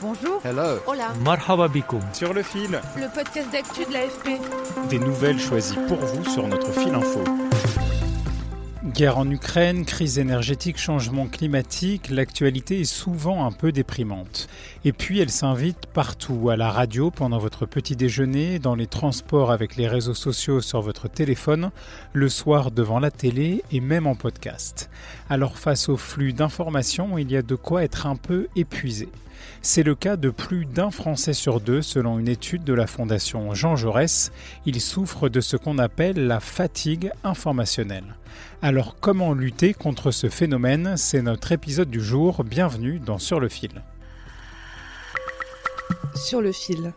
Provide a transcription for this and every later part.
Bonjour. Hello. Hola. Marhaba. Sur le fil, Le podcast d'actu de l'AFP. des nouvelles choisies pour vous sur notre fil info. Guerre en Ukraine, crise énergétique, changement climatique, l'actualité est souvent un peu déprimante. Et puis elle s'invite partout, à la radio pendant votre petit déjeuner, dans les transports avec les réseaux sociaux sur votre téléphone, le soir devant la télé et même en podcast. Alors face au flux d'informations, il y a de quoi être un peu épuisé. C'est le cas de plus d'un Français sur deux selon une étude de la Fondation Jean Jaurès. Il souffre de ce qu'on appelle la fatigue informationnelle. Alors comment lutter contre ce phénomène? C'est notre épisode du jour. Bienvenue dans Sur le fil. Sur le fil.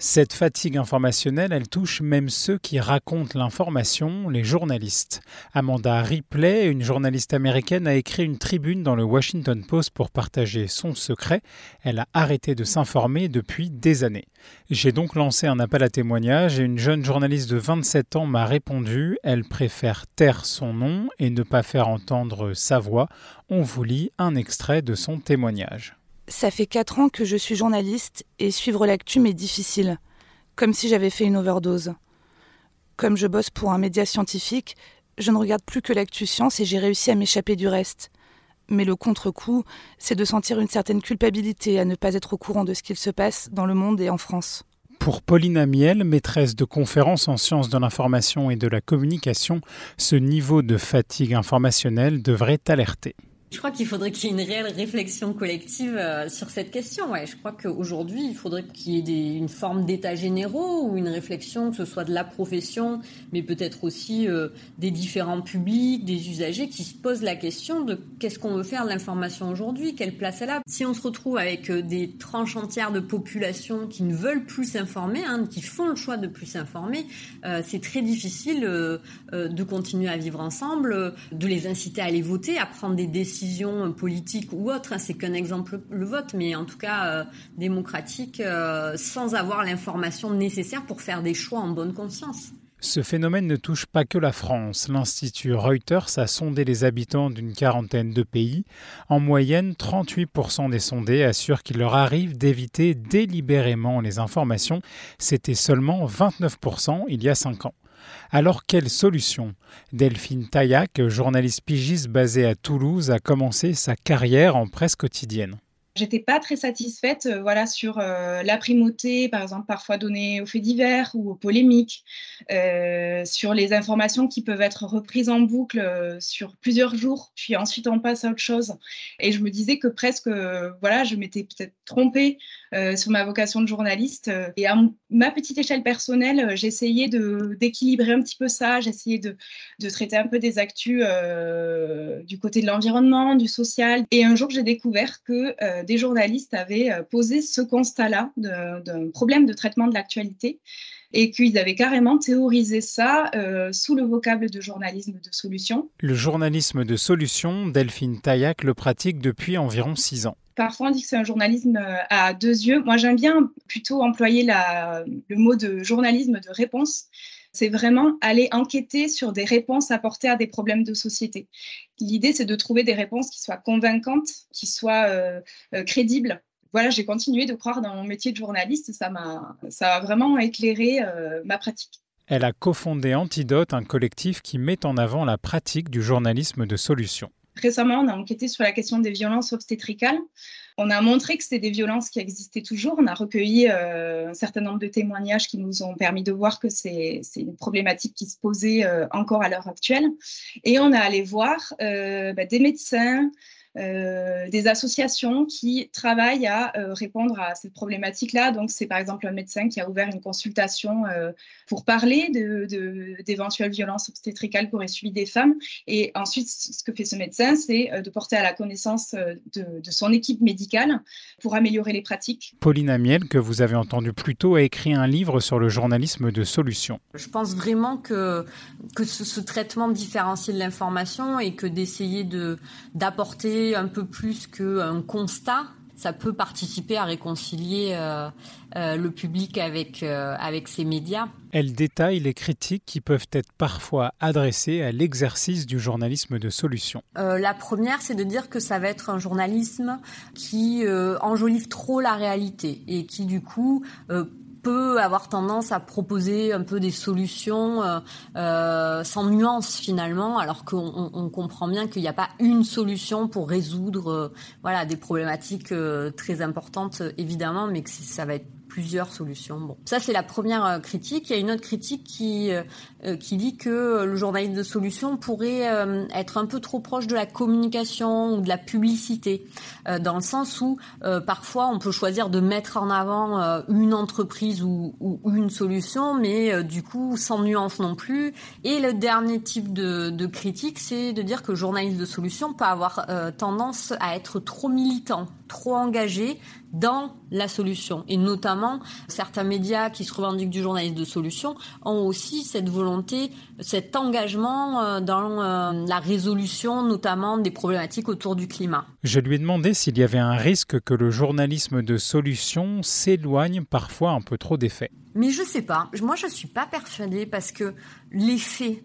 Cette fatigue informationnelle, elle touche même ceux qui racontent l'information, les journalistes. Amanda Ripley, une journaliste américaine, a écrit une tribune dans le Washington Post pour partager son secret. Elle a arrêté de s'informer depuis des années. J'ai donc lancé un appel à témoignage et une jeune journaliste de 27 ans m'a répondu. Elle préfère taire son nom et ne pas faire entendre sa voix. On vous lit un extrait de son témoignage. Ça fait 4 ans que je suis journaliste et suivre l'actu m'est difficile, comme si j'avais fait une overdose. Comme je bosse pour un média scientifique, je ne regarde plus que l'actu science et j'ai réussi à m'échapper du reste. Mais le contre-coup, c'est de sentir une certaine culpabilité à ne pas être au courant de ce qu'il se passe dans le monde et en France. Pour Pauline Amiel, maîtresse de conférences en sciences de l'information et de la communication, ce niveau de fatigue informationnelle devrait alerter. Je crois qu'il faudrait qu'il y ait une réelle réflexion collective euh, sur cette question. Ouais, je crois qu'aujourd'hui, il faudrait qu'il y ait une forme d'état généraux ou une réflexion, que ce soit de la profession, mais peut-être aussi euh, des différents publics, des usagers, qui se posent la question de qu'est-ce qu'on veut faire de l'information aujourd'hui, quelle place elle a. Si on se retrouve avec euh, des tranches entières de population qui ne veulent plus s'informer, hein, qui font le choix de plus s'informer, c'est très difficile de continuer à vivre ensemble, de les inciter à aller voter, à prendre des décisions décision politique ou autre, hein, c'est qu'un exemple le vote, mais en tout cas euh, démocratique, euh, sans avoir l'information nécessaire pour faire des choix en bonne conscience. Ce phénomène ne touche pas que la France. L'Institut Reuters a sondé les habitants d'une quarantaine de pays. En moyenne, 38% des sondés assurent qu'il leur arrive d'éviter délibérément les informations. C'était seulement 29% il y a 5 ans. Alors quelle solution? Delphine Taillac, journaliste pigiste basée à Toulouse, a commencé sa carrière en presse quotidienne. J'étais pas très satisfaite euh, voilà, sur euh, la primauté, par exemple, parfois donnée aux faits divers ou aux polémiques, euh, sur les informations qui peuvent être reprises en boucle sur plusieurs jours, puis ensuite on passe à autre chose. Et je me disais que presque, voilà, je m'étais peut-être trompée sur ma vocation de journaliste. Et à ma petite échelle personnelle, j'essayais d'équilibrer un petit peu ça, j'essayais de, de, traiter un peu des actus du côté de l'environnement, du social. Et un jour, j'ai découvert que des journalistes avaient posé ce constat-là d'un problème de traitement de l'actualité et qu'ils avaient carrément théorisé ça euh, sous le vocable de journalisme de solution. Le journalisme de solution, Delphine Taillac le pratique depuis environ six ans. Parfois, on dit que c'est un journalisme à deux yeux. Moi, j'aime bien plutôt employer la, le mot de journalisme de réponse c'est vraiment aller enquêter sur des réponses apportées à des problèmes de société. L'idée, c'est de trouver des réponses qui soient convaincantes, qui soient euh, euh, crédibles. Voilà, j'ai continué de croire dans mon métier de journaliste, ça m'a, ça a vraiment éclairé euh, ma pratique. Elle a cofondé Antidote, un collectif qui met en avant la pratique du journalisme de solution. Récemment, on a enquêté sur la question des violences obstétricales. On a montré que c'était des violences qui existaient toujours. On a recueilli euh, un certain nombre de témoignages qui nous ont permis de voir que c'est une problématique qui se posait euh, encore à l'heure actuelle. Et on a allé voir euh, bah, des médecins, des associations qui travaillent à répondre à cette problématique-là. Donc, c'est par exemple un médecin qui a ouvert une consultation pour parler d'éventuelles de, violences obstétricales qu'auraient subi des femmes. Et ensuite, ce que fait ce médecin, c'est de porter à la connaissance de, de son équipe médicale pour améliorer les pratiques. Pauline Amiel, que vous avez entendu plus tôt, a écrit un livre sur le journalisme de solution. Je pense vraiment que, que ce, traitement différencié de l'information et que d'essayer de, un peu plus qu'un constat, ça peut participer à réconcilier euh, euh, le public avec, euh, avec ces médias. Elle détaille les critiques qui peuvent être parfois adressées à l'exercice du journalisme de solution. la première, c'est de dire que ça va être un journalisme qui enjolive trop la réalité et qui du coup peut avoir tendance à proposer un peu des solutions euh, euh, sans nuance finalement, alors qu'on on comprend bien qu'il n'y a pas une solution pour résoudre euh, voilà des problématiques très importantes évidemment, mais que ça va être plusieurs solutions. Bon, ça c'est la première euh, critique. Il y a une autre critique qui euh, euh, qui dit que le journalisme de solution pourrait être un peu trop proche de la communication ou de la publicité, dans le sens où parfois on peut choisir de mettre en avant une entreprise ou, ou, une solution, mais du coup sans nuance non plus. Et le dernier type de, de critique, c'est de dire que le journalisme de solution peut avoir tendance à être trop militant, trop engagé dans la solution. Et notamment, certains médias qui se revendiquent du journalisme de solution ont aussi cette volonté, cet engagement euh, dans euh, la résolution notamment des problématiques autour du climat. Je lui ai demandé s'il y avait un risque que le journalisme de solution s'éloigne parfois un peu trop des faits. Mais je sais pas. Moi, je suis pas persuadée parce que les faits,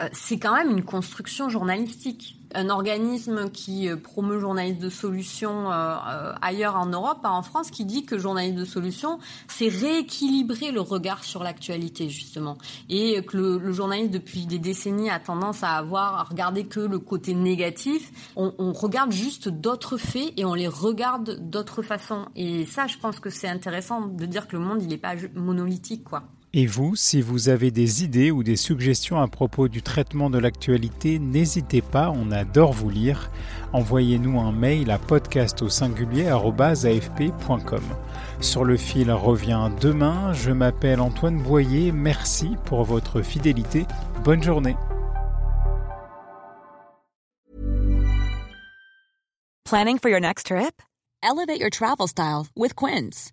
euh, c'est quand même une construction journalistique un organisme qui euh, promeut le journalisme de solution euh, euh, ailleurs en Europe, en France, qui dit que le journalisme de solution, c'est rééquilibrer le regard sur l'actualité, justement. Et que le, le, journaliste, depuis des décennies, a tendance à avoir, à regarder que le côté négatif. On, on regarde juste d'autres faits et on les regarde d'autres façons. Et ça, je pense que c'est intéressant de dire que le monde, il n'est pas monolithique, quoi. Et vous, si vous avez des idées ou des suggestions à propos du traitement de l'actualité, n'hésitez pas, on adore vous lire. Envoyez-nous un mail à podcast au Sur le fil revient demain, je m'appelle Antoine Boyer, merci pour votre fidélité, bonne journée. Planning for your next trip? Elevate your travel style with Quince.